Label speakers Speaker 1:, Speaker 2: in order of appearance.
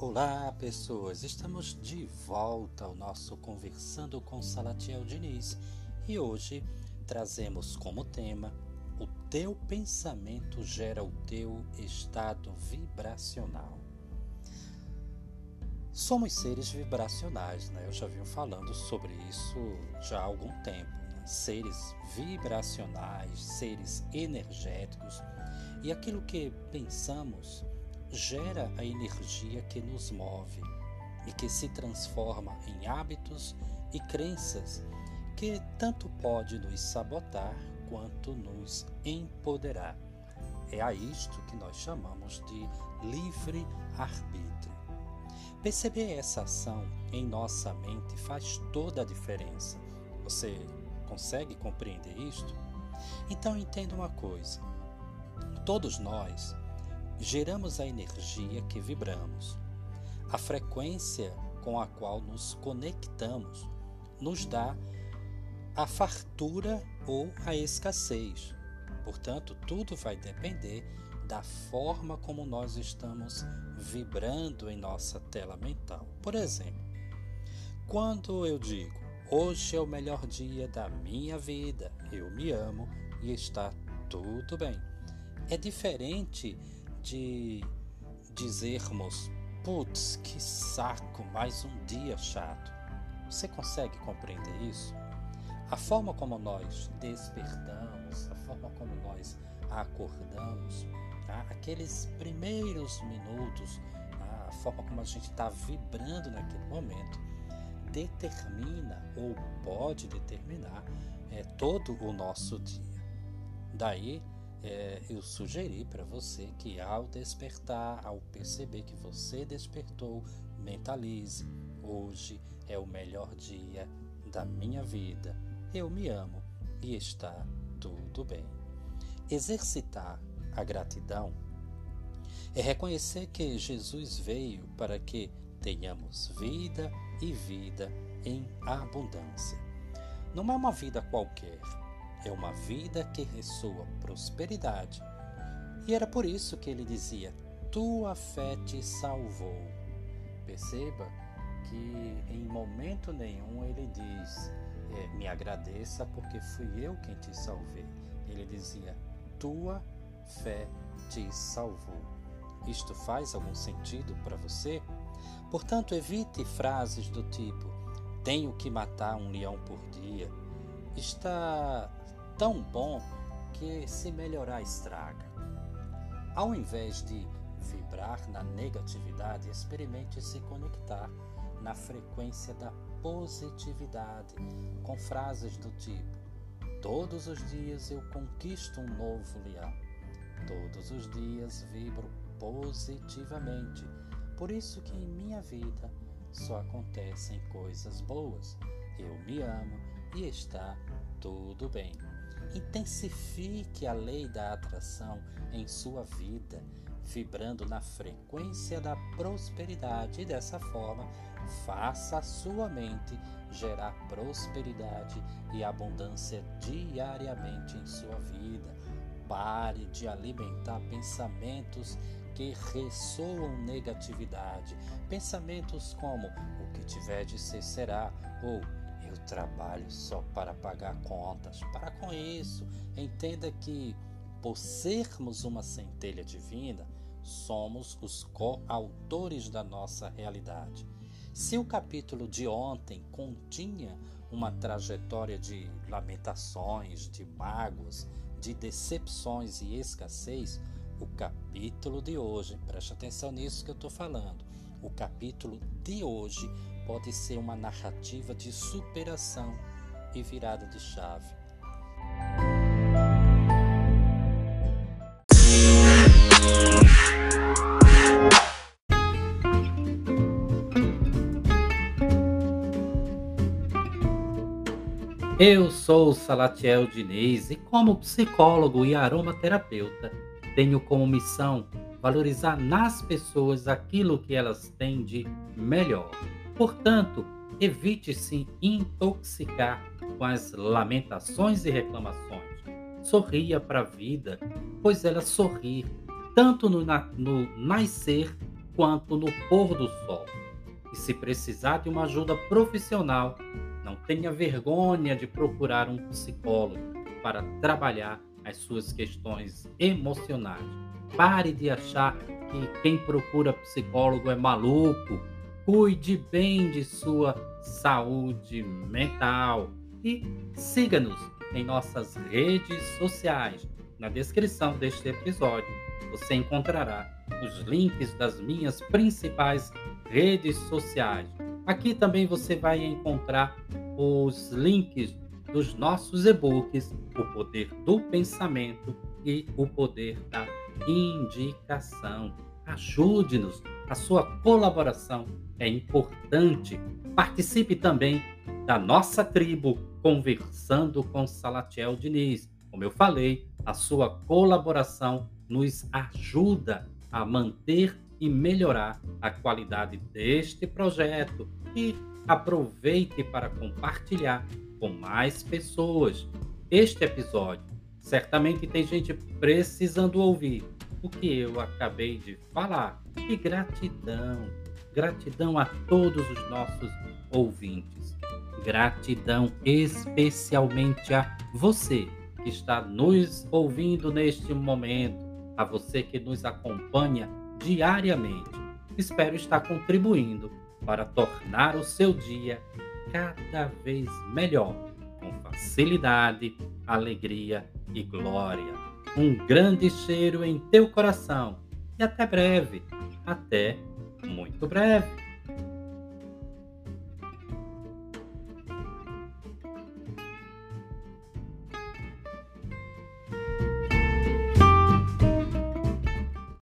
Speaker 1: Olá, pessoas! Estamos de volta ao nosso Conversando com Salatiel Diniz e hoje trazemos como tema O teu pensamento gera o teu estado vibracional. Somos seres vibracionais, né? Eu já venho falando sobre isso já há algum tempo. Né? Seres vibracionais, seres energéticos e aquilo que pensamos gera a energia que nos move e que se transforma em hábitos e crenças que tanto pode nos sabotar quanto nos empoderar. É a isto que nós chamamos de livre arbítrio. Perceber essa ação em nossa mente faz toda a diferença. Você consegue compreender isto? Então entenda uma coisa: todos nós geramos a energia que vibramos. A frequência com a qual nos conectamos nos dá a fartura ou a escassez. Portanto, tudo vai depender da forma como nós estamos vibrando em nossa tela mental. Por exemplo, quando eu digo hoje é o melhor dia da minha vida, eu me amo e está tudo bem. É diferente de dizermos: putz, que saco, mais um dia chato. Você consegue compreender isso? A forma como nós despertamos, a forma como nós acordamos, tá? aqueles primeiros minutos, tá? a forma como a gente está vibrando naquele momento, determina ou pode determinar é, todo o nosso dia. Daí é, eu sugeri para você que ao despertar, ao perceber que você despertou, mentalize: hoje é o melhor dia da minha vida. Eu me amo e está tudo bem. Exercitar a gratidão é reconhecer que Jesus veio para que tenhamos vida e vida em abundância. Não é uma vida qualquer é uma vida que ressoa prosperidade. E era por isso que ele dizia: Tua fé te salvou. Perceba que em momento nenhum ele diz: é, Me agradeça porque fui eu quem te salvei. Ele dizia: Tua fé te salvou. Isto faz algum sentido para você? Portanto, evite frases do tipo: Tenho que matar um leão por dia. Está tão bom que se melhorar estraga. Ao invés de vibrar na negatividade, experimente se conectar na frequência da positividade, com frases do tipo: Todos os dias eu conquisto um novo leão. Todos os dias vibro positivamente. Por isso que em minha vida só acontecem coisas boas. Eu me amo e está tudo bem. Intensifique a lei da atração em sua vida, vibrando na frequência da prosperidade e dessa forma faça a sua mente gerar prosperidade e abundância diariamente em sua vida. Pare de alimentar pensamentos que ressoam negatividade, pensamentos como o que tiver de ser será ou trabalho só para pagar contas. Para com isso. Entenda que, por sermos uma centelha divina, somos os coautores da nossa realidade. Se o capítulo de ontem continha uma trajetória de lamentações, de mágoas, de decepções e escassez, o capítulo de hoje, preste atenção nisso que eu estou falando, o capítulo de hoje pode ser uma narrativa de superação e virada de chave. Eu sou Salatiel Diniz e, como psicólogo e aromaterapeuta, tenho como missão valorizar nas pessoas aquilo que elas têm de melhor. Portanto, evite se intoxicar com as lamentações e reclamações. Sorria para a vida, pois ela sorri tanto no, na, no nascer quanto no pôr do sol. E se precisar de uma ajuda profissional, não tenha vergonha de procurar um psicólogo para trabalhar as suas questões emocionais. Pare de achar que quem procura psicólogo é maluco. Cuide bem de sua saúde mental e siga-nos em nossas redes sociais. Na descrição deste episódio você encontrará os links das minhas principais redes sociais Aqui também você vai encontrar os links dos nossos e-books, O Poder do Pensamento e O Poder da Indicação. Ajude-nos, a sua colaboração é importante. Participe também da nossa tribo Conversando com Salatiel Diniz. Como eu falei, a sua colaboração nos ajuda a manter e melhorar a qualidade deste projeto e aproveite para compartilhar com mais pessoas este episódio. Certamente tem gente precisando ouvir o que eu acabei de falar. E gratidão, gratidão a todos os nossos ouvintes. Gratidão especialmente a você que está nos ouvindo neste momento, a você que nos acompanha diariamente. Espero estar contribuindo para tornar o seu dia cada vez melhor, com facilidade, alegria e glória. Um grande cheiro em teu coração e até breve, até muito breve.